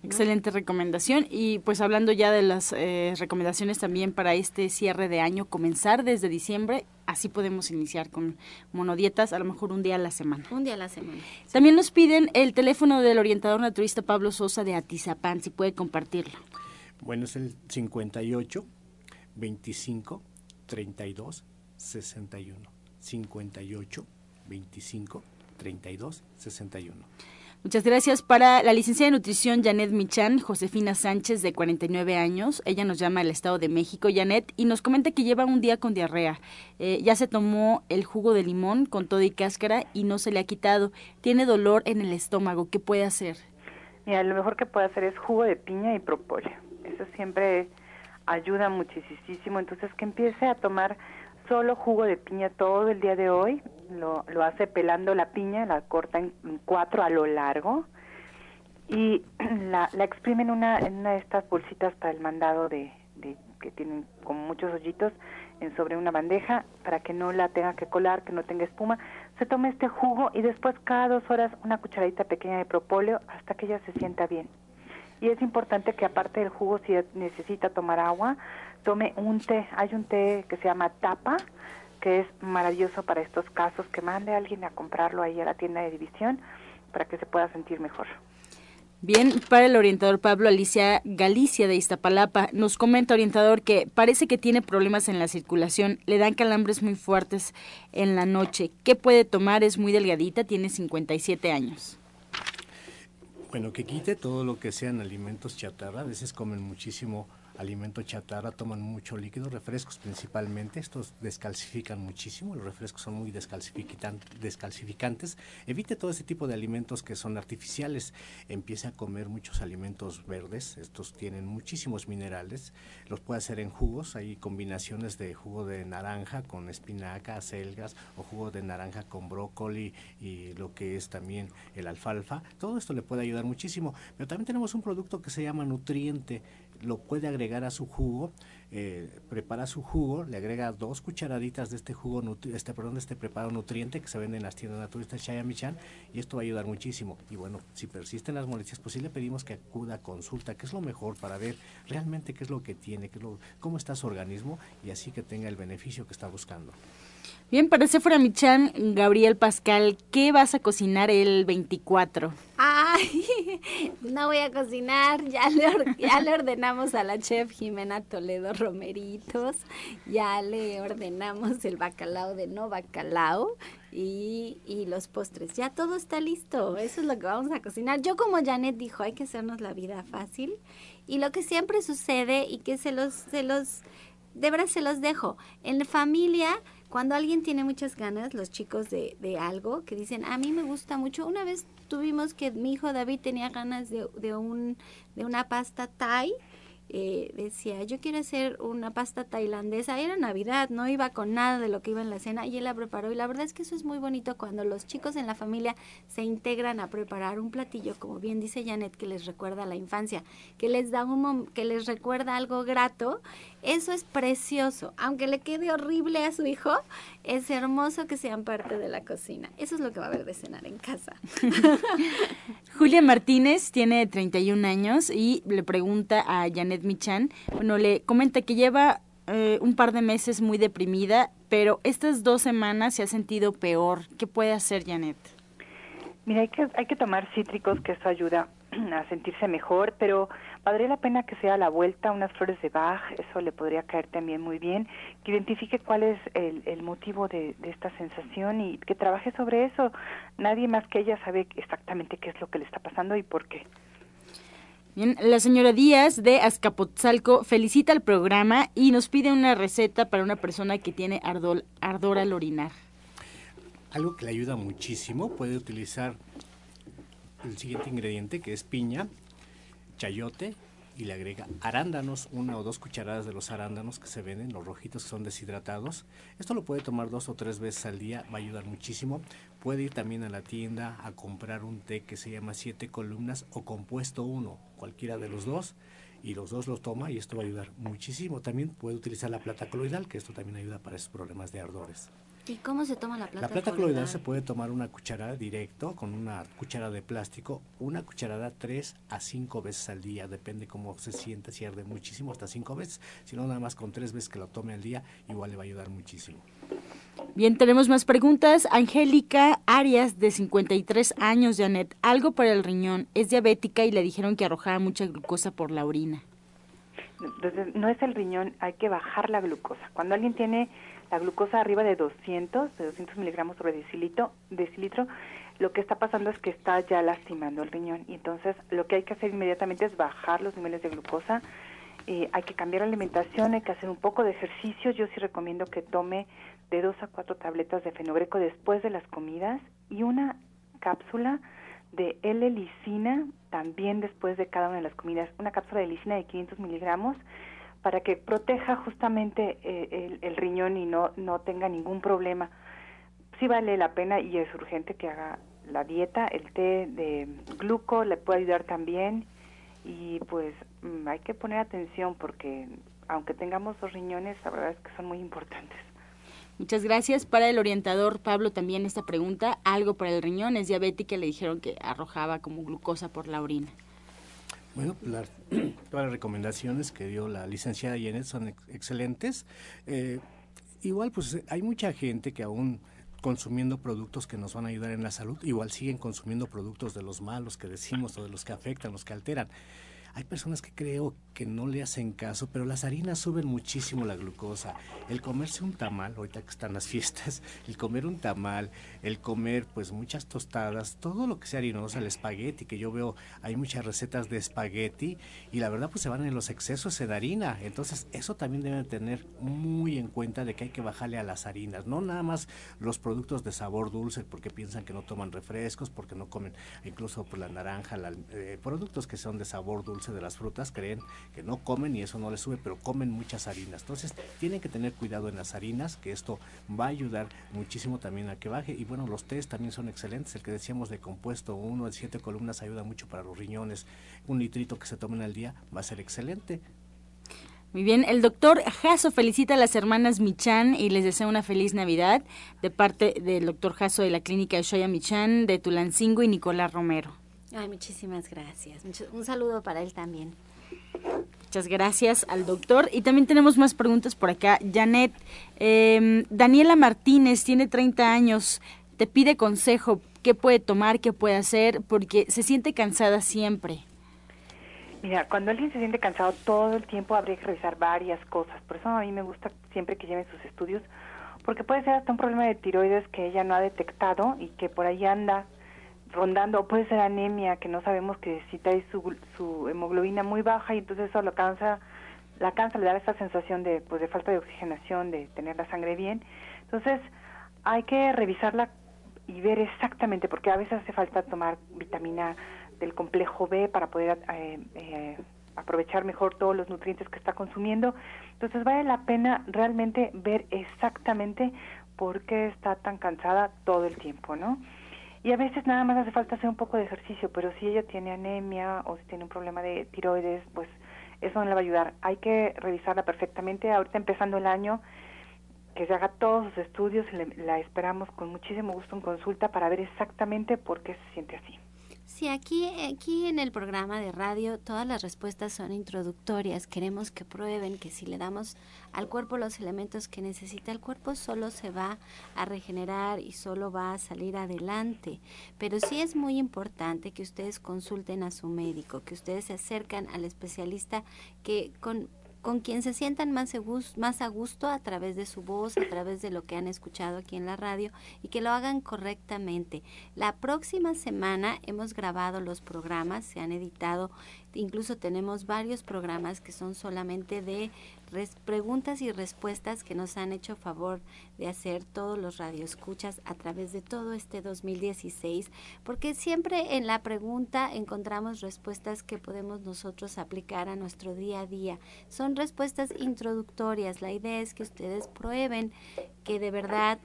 Excelente recomendación. Y pues hablando ya de las eh, recomendaciones también para este cierre de año, comenzar desde diciembre, así podemos iniciar con monodietas, a lo mejor un día a la semana. Un día a la semana. También nos piden el teléfono del orientador naturista Pablo Sosa de Atizapán, si puede compartirlo. Bueno, es el 58 25 32 61. 58 25 32 61. Muchas gracias. Para la licenciada de nutrición Janet Michan, Josefina Sánchez, de 49 años. Ella nos llama del Estado de México, Janet, y nos comenta que lleva un día con diarrea. Eh, ya se tomó el jugo de limón con todo y cáscara y no se le ha quitado. Tiene dolor en el estómago. ¿Qué puede hacer? Mira, lo mejor que puede hacer es jugo de piña y propóleo. Eso siempre ayuda muchísimo. Entonces, que empiece a tomar solo jugo de piña todo el día de hoy. Lo, lo hace pelando la piña, la corta en, cuatro a lo largo y la, la exprime en una, en una de estas bolsitas para el mandado de, de que tienen como muchos hoyitos en sobre una bandeja para que no la tenga que colar, que no tenga espuma. Se toma este jugo y después cada dos horas una cucharadita pequeña de propóleo hasta que ella se sienta bien. Y es importante que aparte del jugo, si necesita tomar agua, tome un té. Hay un té que se llama tapa, que es maravilloso para estos casos, que mande a alguien a comprarlo ahí a la tienda de división para que se pueda sentir mejor. Bien, para el orientador Pablo Alicia Galicia de Iztapalapa, nos comenta orientador que parece que tiene problemas en la circulación, le dan calambres muy fuertes en la noche. ¿Qué puede tomar? Es muy delgadita, tiene 57 años. Bueno, que quite todo lo que sean alimentos chatarra, a veces comen muchísimo alimento chatarra, toman mucho líquido, refrescos principalmente, estos descalcifican muchísimo, los refrescos son muy descalcificantes, evite todo ese tipo de alimentos que son artificiales, empiece a comer muchos alimentos verdes, estos tienen muchísimos minerales, los puede hacer en jugos, hay combinaciones de jugo de naranja con espinaca, acelgas o jugo de naranja con brócoli y lo que es también el alfalfa, todo esto le puede ayudar muchísimo, pero también tenemos un producto que se llama nutriente, lo puede agregar a su jugo, eh, prepara su jugo, le agrega dos cucharaditas de este jugo, este, perdón, de este preparado nutriente que se vende en las tiendas naturistas Chayamichan y esto va a ayudar muchísimo. Y bueno, si persisten las molestias, pues sí le pedimos que acuda a consulta, que es lo mejor para ver realmente qué es lo que tiene, qué lo, cómo está su organismo y así que tenga el beneficio que está buscando. Bien, para Sephora Michan, Gabriel Pascal, ¿qué vas a cocinar el 24? Ay, no voy a cocinar, ya le, ya le ordenamos a la chef Jimena Toledo Romeritos, ya le ordenamos el bacalao de no bacalao y, y los postres, ya todo está listo, eso es lo que vamos a cocinar. Yo como Janet dijo, hay que hacernos la vida fácil y lo que siempre sucede y que se los, se los, de verdad se los dejo, en familia cuando alguien tiene muchas ganas, los chicos de, de algo, que dicen, a mí me gusta mucho, una vez tuvimos que mi hijo David tenía ganas de, de, un, de una pasta Thai, eh, decía, yo quiero hacer una pasta tailandesa. Era Navidad, no iba con nada de lo que iba en la cena y él la preparó. Y la verdad es que eso es muy bonito cuando los chicos en la familia se integran a preparar un platillo, como bien dice Janet, que les recuerda a la infancia, que les da un que les recuerda algo grato. Eso es precioso. Aunque le quede horrible a su hijo, es hermoso que sean parte de la cocina. Eso es lo que va a haber de cenar en casa. Julia Martínez tiene 31 años y le pregunta a Janet Michan, bueno, le comenta que lleva eh, un par de meses muy deprimida, pero estas dos semanas se ha sentido peor. ¿Qué puede hacer Janet? Mira, hay que, hay que tomar cítricos, que eso ayuda a sentirse mejor, pero valdría la pena que sea a la vuelta unas flores de Bach, eso le podría caer también muy bien, que identifique cuál es el, el motivo de, de, esta sensación y que trabaje sobre eso. Nadie más que ella sabe exactamente qué es lo que le está pasando y por qué. Bien, la señora Díaz de Azcapotzalco felicita al programa y nos pide una receta para una persona que tiene ardor, ardor al orinar. Algo que le ayuda muchísimo, puede utilizar el siguiente ingrediente que es piña, chayote, y le agrega arándanos, una o dos cucharadas de los arándanos que se venden, los rojitos que son deshidratados. Esto lo puede tomar dos o tres veces al día, va a ayudar muchísimo. Puede ir también a la tienda a comprar un té que se llama siete columnas o compuesto uno, cualquiera de los dos, y los dos los toma y esto va a ayudar muchísimo. También puede utilizar la plata coloidal, que esto también ayuda para esos problemas de ardores. ¿Y cómo se toma la plata? La plata coloidal se puede tomar una cucharada directo con una cuchara de plástico, una cucharada tres a cinco veces al día, depende cómo se sienta, si arde muchísimo, hasta cinco veces, si no nada más con tres veces que lo tome al día, igual le va a ayudar muchísimo. Bien, tenemos más preguntas. Angélica Arias, de 53 años, Janet, algo para el riñón, es diabética y le dijeron que arrojaba mucha glucosa por la orina. Entonces, no es el riñón, hay que bajar la glucosa. Cuando alguien tiene la glucosa arriba de 200, de 200 miligramos sobre decilitro, decilitro, lo que está pasando es que está ya lastimando el riñón. Y entonces lo que hay que hacer inmediatamente es bajar los niveles de glucosa. Eh, hay que cambiar la alimentación, hay que hacer un poco de ejercicio. Yo sí recomiendo que tome de dos a cuatro tabletas de fenogreco después de las comidas y una cápsula de L-licina también después de cada una de las comidas. Una cápsula de lisina de 500 miligramos para que proteja justamente eh, el, riñón y no, no tenga ningún problema. Sí vale la pena y es urgente que haga la dieta, el té de gluco le puede ayudar también y pues mm, hay que poner atención porque aunque tengamos dos riñones, la verdad es que son muy importantes. Muchas gracias. Para el orientador Pablo también esta pregunta, algo para el riñón, es diabética, le dijeron que arrojaba como glucosa por la orina. Bueno, todas las recomendaciones que dio la licenciada Yenet son excelentes. Eh, igual, pues hay mucha gente que aún consumiendo productos que nos van a ayudar en la salud, igual siguen consumiendo productos de los malos que decimos o de los que afectan, los que alteran. Hay personas que creo que no le hacen caso, pero las harinas suben muchísimo la glucosa. El comerse un tamal, ahorita que están las fiestas, el comer un tamal, el comer pues muchas tostadas, todo lo que sea harinoso, el espagueti, que yo veo, hay muchas recetas de espagueti y la verdad pues se van en los excesos de harina. Entonces eso también deben tener muy en cuenta de que hay que bajarle a las harinas, no nada más los productos de sabor dulce porque piensan que no toman refrescos, porque no comen incluso por la naranja, eh, productos que son de sabor dulce de las frutas, creen que no comen y eso no les sube, pero comen muchas harinas. Entonces, tienen que tener cuidado en las harinas, que esto va a ayudar muchísimo también a que baje. Bueno, los tés también son excelentes. El que decíamos de compuesto uno de siete columnas ayuda mucho para los riñones. Un litrito que se tomen al día va a ser excelente. Muy bien, el doctor Jasso felicita a las hermanas Michan y les desea una feliz Navidad de parte del doctor Jasso de la clínica de Shoya Michan, de Tulancingo y Nicolás Romero. Ay, muchísimas gracias. Un saludo para él también. Muchas gracias al doctor. Y también tenemos más preguntas por acá. Janet, em, Daniela Martínez tiene 30 años, te pide consejo, qué puede tomar, qué puede hacer, porque se siente cansada siempre. Mira, cuando alguien se siente cansado todo el tiempo habría que revisar varias cosas. Por eso a mí me gusta siempre que lleven sus estudios, porque puede ser hasta un problema de tiroides que ella no ha detectado y que por ahí anda rondando, puede ser anemia, que no sabemos que si trae su, su hemoglobina muy baja y entonces eso lo cansa, la cansa, le da esa sensación de, pues, de falta de oxigenación, de tener la sangre bien. Entonces, hay que revisarla y ver exactamente, porque a veces hace falta tomar vitamina del complejo B para poder eh, eh, aprovechar mejor todos los nutrientes que está consumiendo. Entonces, vale la pena realmente ver exactamente por qué está tan cansada todo el tiempo, ¿no? Y a veces nada más hace falta hacer un poco de ejercicio, pero si ella tiene anemia o si tiene un problema de tiroides, pues eso no le va a ayudar. Hay que revisarla perfectamente. Ahorita empezando el año, que se haga todos sus estudios, la esperamos con muchísimo gusto en consulta para ver exactamente por qué se siente así. Sí, aquí, aquí en el programa de radio todas las respuestas son introductorias. Queremos que prueben que si le damos al cuerpo los elementos que necesita el cuerpo, solo se va a regenerar y solo va a salir adelante. Pero sí es muy importante que ustedes consulten a su médico, que ustedes se acercan al especialista que con con quien se sientan más, más a gusto a través de su voz, a través de lo que han escuchado aquí en la radio y que lo hagan correctamente. La próxima semana hemos grabado los programas, se han editado Incluso tenemos varios programas que son solamente de preguntas y respuestas que nos han hecho favor de hacer todos los radioescuchas a través de todo este 2016, porque siempre en la pregunta encontramos respuestas que podemos nosotros aplicar a nuestro día a día. Son respuestas introductorias. La idea es que ustedes prueben que de verdad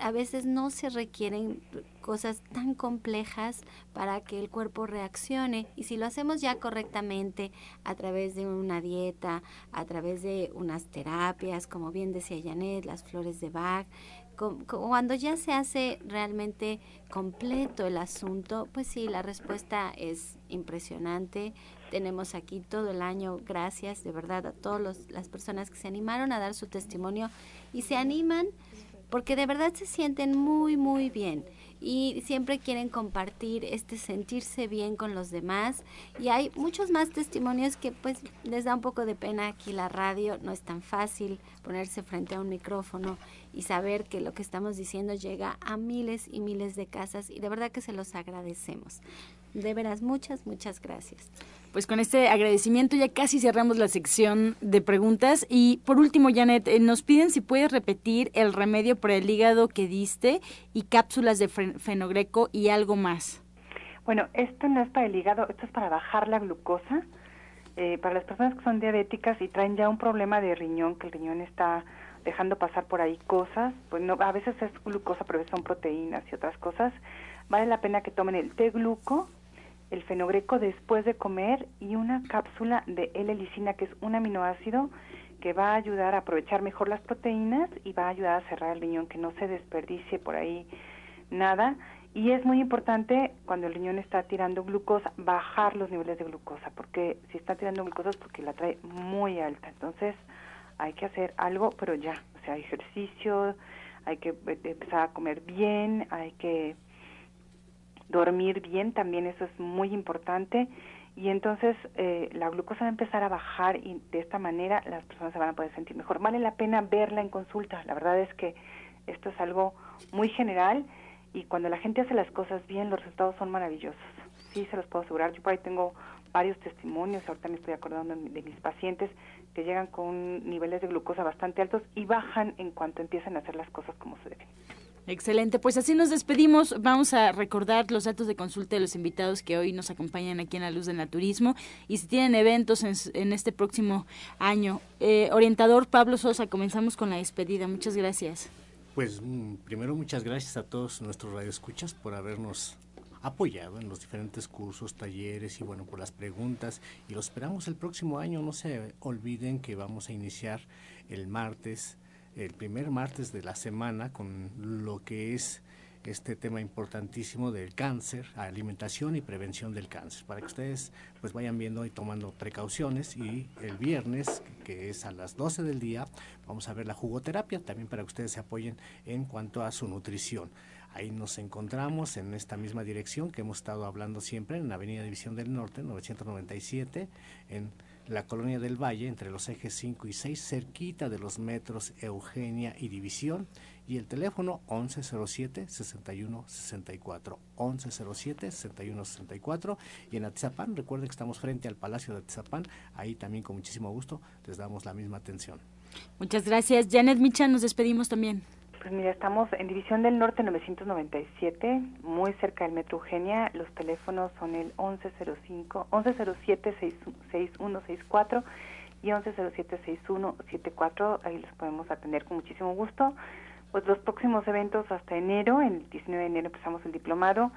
a veces no se requieren cosas tan complejas para que el cuerpo reaccione y si lo hacemos ya correctamente a través de una dieta, a través de unas terapias, como bien decía Janet, las flores de Bach, cuando ya se hace realmente completo el asunto, pues sí, la respuesta es impresionante. Tenemos aquí todo el año, gracias de verdad a todas las personas que se animaron a dar su testimonio y se animan porque de verdad se sienten muy, muy bien y siempre quieren compartir este sentirse bien con los demás y hay muchos más testimonios que pues les da un poco de pena aquí la radio, no es tan fácil ponerse frente a un micrófono y saber que lo que estamos diciendo llega a miles y miles de casas y de verdad que se los agradecemos. De veras, muchas, muchas gracias. Pues con este agradecimiento ya casi cerramos la sección de preguntas. Y por último, Janet, eh, nos piden si puedes repetir el remedio para el hígado que diste y cápsulas de fenogreco y algo más. Bueno, esto no es para el hígado, esto es para bajar la glucosa. Eh, para las personas que son diabéticas y traen ya un problema de riñón, que el riñón está dejando pasar por ahí cosas, pues no, a veces es glucosa, pero a veces son proteínas y otras cosas, vale la pena que tomen el té gluco el fenogreco después de comer y una cápsula de L-licina, que es un aminoácido que va a ayudar a aprovechar mejor las proteínas y va a ayudar a cerrar el riñón, que no se desperdicie por ahí nada. Y es muy importante cuando el riñón está tirando glucosa, bajar los niveles de glucosa, porque si está tirando glucosa es porque la trae muy alta. Entonces hay que hacer algo, pero ya, o sea, ejercicio, hay que empezar a comer bien, hay que dormir bien, también eso es muy importante. Y entonces eh, la glucosa va a empezar a bajar y de esta manera las personas se van a poder sentir mejor. Vale la pena verla en consulta. La verdad es que esto es algo muy general y cuando la gente hace las cosas bien, los resultados son maravillosos. Sí, se los puedo asegurar. Yo por ahí tengo varios testimonios, ahorita me estoy acordando de mis pacientes que llegan con niveles de glucosa bastante altos y bajan en cuanto empiezan a hacer las cosas como se. Excelente, pues así nos despedimos. Vamos a recordar los datos de consulta de los invitados que hoy nos acompañan aquí en la Luz del Naturismo y si tienen eventos en, este próximo año. Eh, orientador Pablo Sosa, comenzamos con la despedida. Muchas gracias. Pues mm, primero muchas gracias a todos nuestros radioescuchas por habernos apoyado en los diferentes cursos, talleres y bueno, por las preguntas y lo esperamos el próximo año. No se olviden que vamos a iniciar el martes el primer martes de la semana con lo que es este tema importantísimo del cáncer, alimentación y prevención del cáncer, para que ustedes pues vayan viendo y tomando precauciones y el viernes, que es a las 12 del día, vamos a ver la jugoterapia, también para que ustedes se apoyen en cuanto a su nutrición. Ahí nos encontramos en esta misma dirección que hemos estado hablando siempre, en la Avenida División del Norte, 997, en la colonia del Valle, entre los ejes 5 y 6, cerquita de los metros Eugenia y División, y el teléfono 1107-6164, 1107-6164, y en Atizapán, recuerden que estamos frente al Palacio de Atizapán, ahí también con muchísimo gusto les damos la misma atención. Muchas gracias. Janet Micha, nos despedimos también. Pues mira, estamos en División del Norte 997, muy cerca del Metro Eugenia. Los teléfonos son el 1105, 1107-6164 y 1107-6174. Ahí los podemos atender con muchísimo gusto. Pues los próximos eventos hasta enero, el 19 de enero empezamos el diplomado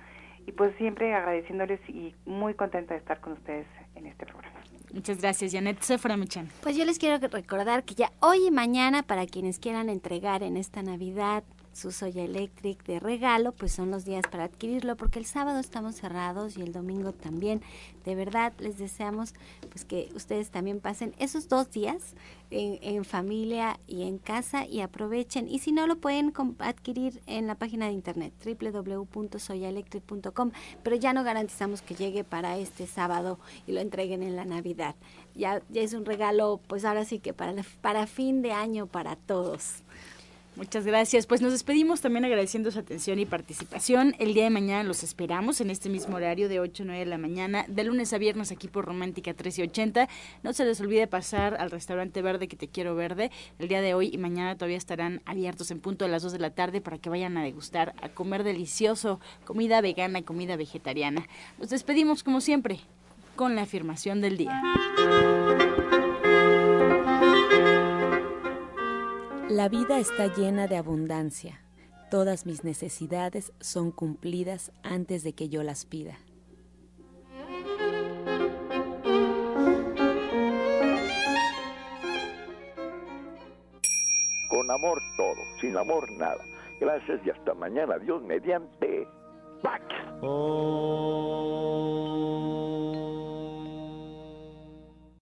y pues siempre agradeciéndoles y muy contenta de estar con ustedes en este programa. Muchas gracias, Janet Sefra Michan. Pues yo les quiero recordar que ya hoy y mañana, para quienes quieran entregar en esta Navidad su Soya Electric de regalo, pues son los días para adquirirlo, porque el sábado estamos cerrados y el domingo también. De verdad, les deseamos pues que ustedes también pasen esos dos días en, familia y en casa y aprovechen. Y si no, lo pueden adquirir en la página de internet www.soyaelectric.com, pero ya no garantizamos que llegue para este sábado y lo entreguen en la Navidad. Ya, ya es un regalo, pues ahora sí que para, para fin de año para todos. Muchas gracias. Pues nos despedimos también agradeciendo su atención y participación. El día de mañana los esperamos en este mismo horario de 8 a 9 de la mañana, de lunes a viernes aquí por Romántica 1380. No se les olvide pasar al restaurante verde que te quiero verde. El día de hoy y mañana todavía estarán abiertos en punto de las 2 de la tarde para que vayan a degustar, a comer delicioso, comida vegana, comida vegetariana. Nos despedimos como siempre con la afirmación del día. La vida está llena de abundancia. Todas mis necesidades son cumplidas antes de que yo las pida. Con amor todo, sin amor nada. Gracias y hasta mañana. Dios mediante. ¡Pax! Oh.